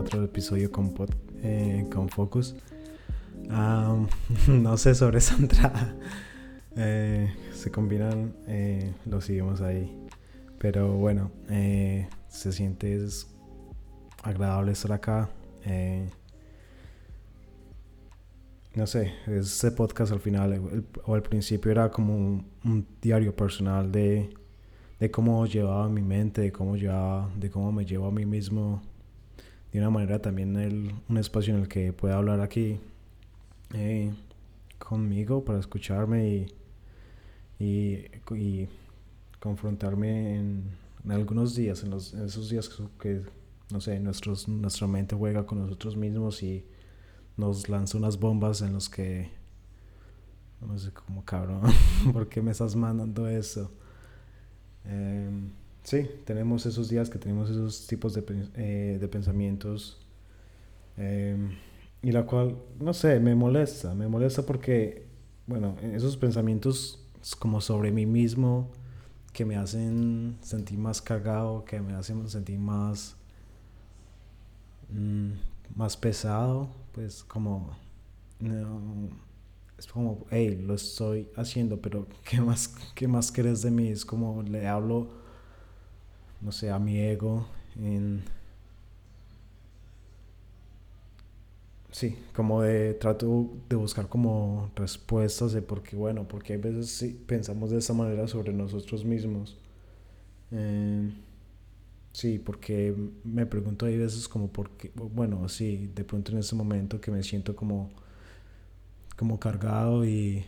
otro episodio con, eh, con Focus. no sé sobre esa entrada. Eh, se combinan, eh, lo seguimos ahí. Pero bueno, se siente agradable estar acá. no sé, ese podcast al final o al principio era como un diario personal de de cómo llevaba mi mente, de cómo llevaba, de cómo me llevo a mí mismo, de una manera también el, un espacio en el que pueda hablar aquí eh, conmigo para escucharme y, y, confrontarme en, algunos días, en, los, esos días que, no sé, nuestros, nuestra mente juega con nosotros mismos y nos lanza unas bombas en los que, no sé, como cabrón, ¿por qué me estás mandando eso? Em, sí, tenemos esos días que tenemos esos tipos de, eh, de pensamientos. Em, y la cual, no sé, me molesta. Me molesta porque, bueno, esos pensamientos como sobre mí mismo que me hacen sentir más cargado, que me hacen sentir más, mm, más pesado, pues como... es como, hey, lo estoy haciendo, pero ¿qué más, qué más querés de mí? Es como le hablo, no sé, a mi ego. Sí, como de trato de buscar como respuestas de por qué, bueno, porque a veces sí pensamos de esa manera sobre nosotros mismos. Eh, sí, porque me pregunto hay veces como por qué, bueno, sí, de pronto en ese momento que me siento como como cargado y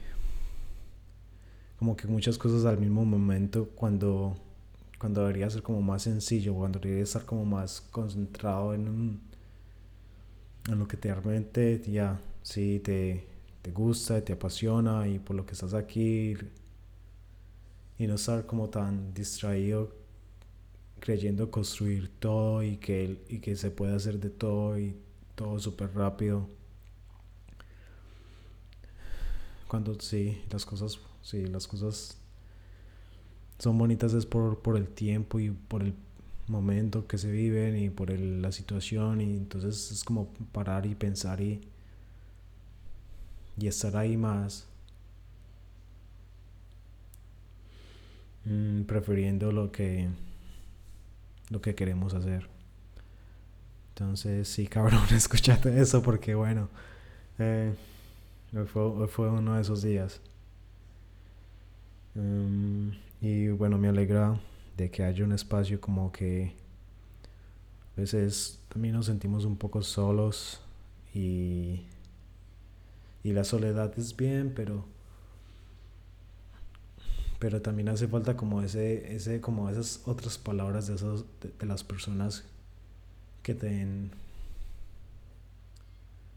como que muchas cosas al mismo momento cuando, cuando debería ser como más sencillo, cuando debería estar como más concentrado en, en lo que te realmente ya, sí, te, te gusta, te apasiona y por lo que estás aquí y no estar como tan distraído creyendo construir todo y que, y que se puede hacer de todo y todo súper rápido. Cuando sí, las cosas, sí, las cosas son bonitas es por, por el tiempo y por el momento que se viven y por la situación y entonces es como parar y pensar y, y estar ahí más mm, prefiriendo lo que lo que queremos hacer entonces sí cabrón escúchate eso porque bueno eh, Hoy fue, uno de esos días. Em, y bueno, me alegra de que haya un espacio como que a veces también nos sentimos un poco solos y, y la soledad es bien, pero pero también hace falta como ese, ese como esas otras palabras de, esos, de las personas que te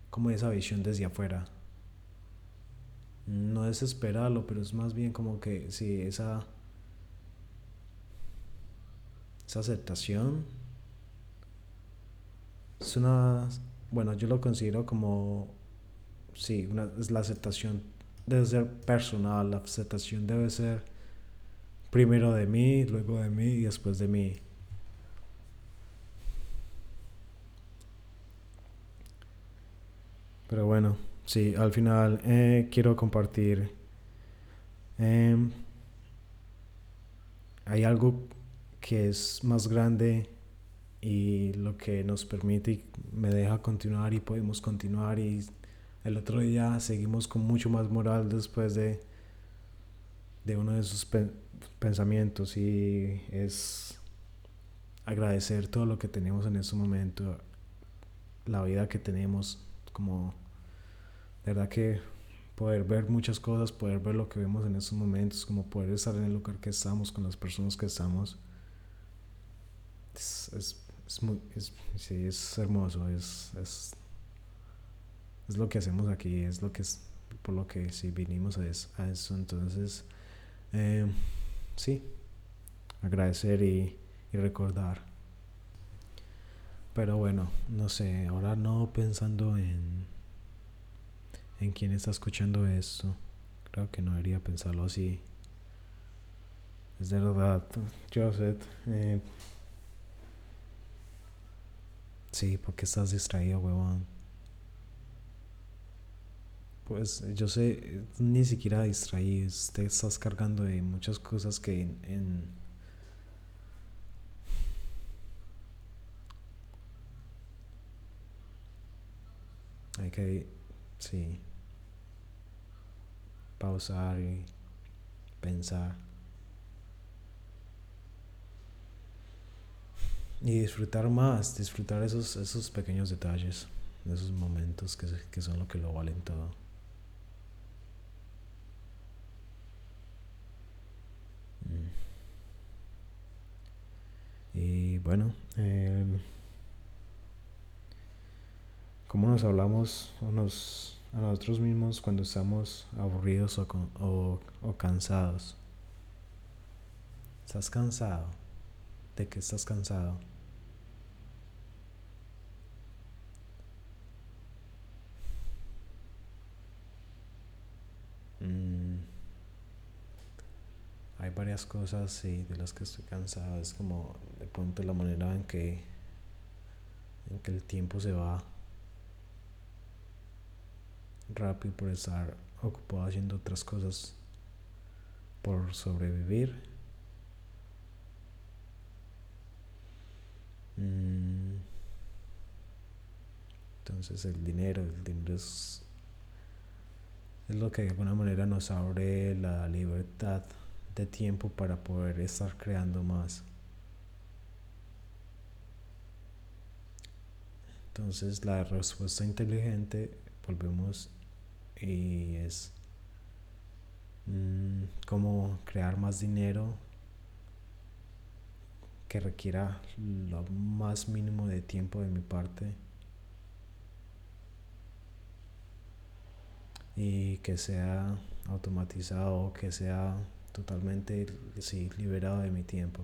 como esa visión desde afuera. No desesperarlo, pero es más bien como que si esa, esa aceptación es una, bueno, yo lo considero como, sí, una, es la aceptación debe ser personal, la aceptación debe ser primero de mí, luego de mí y después de mí. Pero bueno. Sí, al final eh, quiero compartir. Em, hay algo que es más grande y lo que nos permite y me deja continuar y podemos continuar. Y el otro día seguimos con mucho más moral después de, de uno de esos pensamientos. Y es agradecer todo lo que tenemos en este momento, la vida que tenemos como verdad que poder ver muchas cosas, poder ver lo que vemos en estos momentos, como poder estar en el lugar que estamos, con las personas que estamos, es, es, es, muy, es, sí, es hermoso, es, es, es, lo que hacemos aquí, es lo que es, por lo que sí vinimos a, eso, a eso. entonces, eh, sí, agradecer y, y recordar. Pero bueno, no sé, ahora no pensando en en quién está escuchando esto. Creo que no debería pensarlo así. Es de verdad, Joseph. Sí, porque estás distraído, huevón. Pues yo sé, ni siquiera distraído, te estás cargando de muchas cosas que en, hay que, sí, pausar y pensar. Y disfrutar más, disfrutar esos, esos pequeños detalles, esos momentos que, que son lo que lo valen todo. Mm. Y bueno, eh, ¿cómo nos hablamos unos a nosotros mismos cuando estamos aburridos o, o, o cansados? ¿Estás cansado? ¿De qué estás cansado? Varias cosas sí, de las que estoy cansado. Es como de pronto la manera en que, en que el tiempo se va rápido por estar ocupado haciendo otras cosas por sobrevivir. Mm. Entonces el dinero, el dinero es es lo que de alguna manera nos abre la libertad de tiempo para poder estar creando más. Entonces la respuesta inteligente, volvemos y es mm, cómo crear más dinero que requiera lo más mínimo de tiempo de mi parte y que sea automatizado, que sea totalmente liberado de mi tiempo.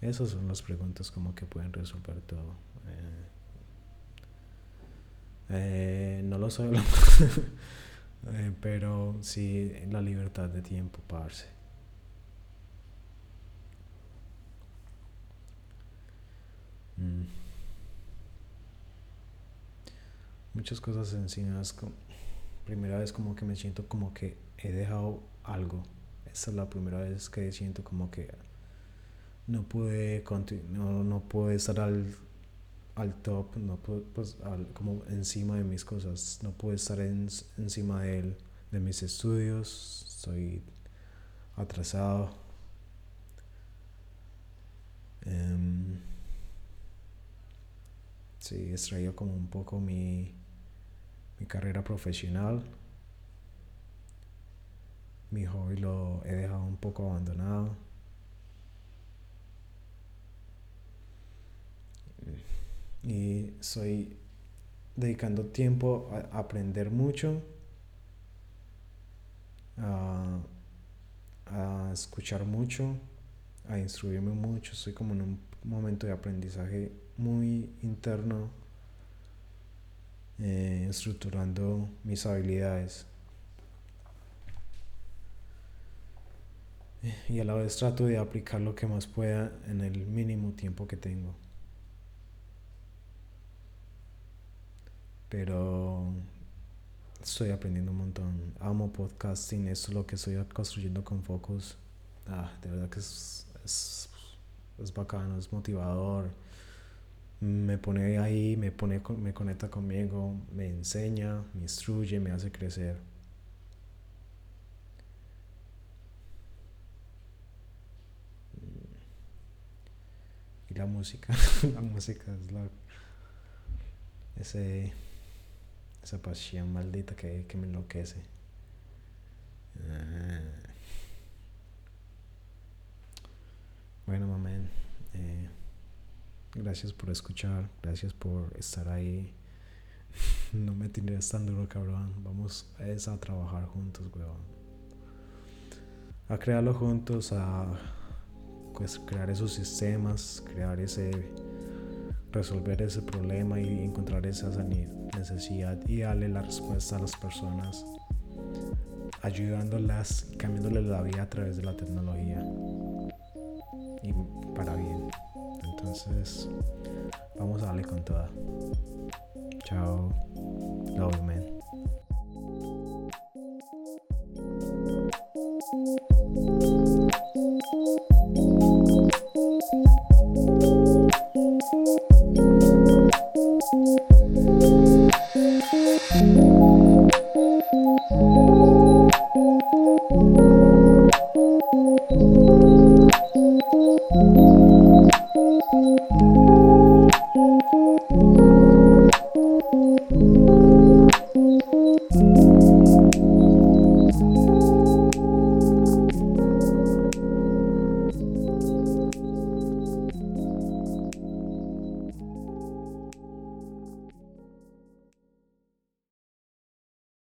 Esas son las preguntas como que pueden resolver todo. Eh, eh, no lo sé, eh, pero sí la libertad de tiempo, parce. Mm muchas cosas como, primera vez como que me siento como que he dejado algo. Esta es la primera vez que siento como que no pude no, no pude estar al, al top, no pude, pues, como encima de mis cosas, no pude estar encima de, de mis estudios, estoy atrasado. Um, sí, extraído como un poco mi, mi carrera profesional. Mi hobby lo he dejado un poco abandonado. Y estoy dedicando tiempo a aprender mucho, a, a escuchar mucho, a instruirme mucho. Estoy como en un momento de aprendizaje muy interno eh, estructurando mis habilidades. Y a la vez trato de aplicar lo que más pueda en el mínimo tiempo que tengo. Pero estoy aprendiendo un montón. Amo podcasting, esto es lo que estoy construyendo con Focus. Ah, de verdad que es, es, es bacano, es motivador me pone ahí, me, pone, me conecta conmigo, me enseña, me instruye, me hace crecer. La música, la música es la, ese, esa pasión maldita que, que me enloquece. Ah. Bueno, mamén. Eh, Gracias por escuchar, gracias por estar ahí. No me tienes tan duro, cabrón. Vamos a, a trabajar juntos, weón. A crearlo juntos, a pues, crear esos sistemas, crear ese. resolver ese problema y encontrar esa necesidad y darle la respuesta a las personas, ayudándolas, cambiándoles la vida a través de la tecnología y para bien. Entonces, vamos a darle con toda. Chao. Love man.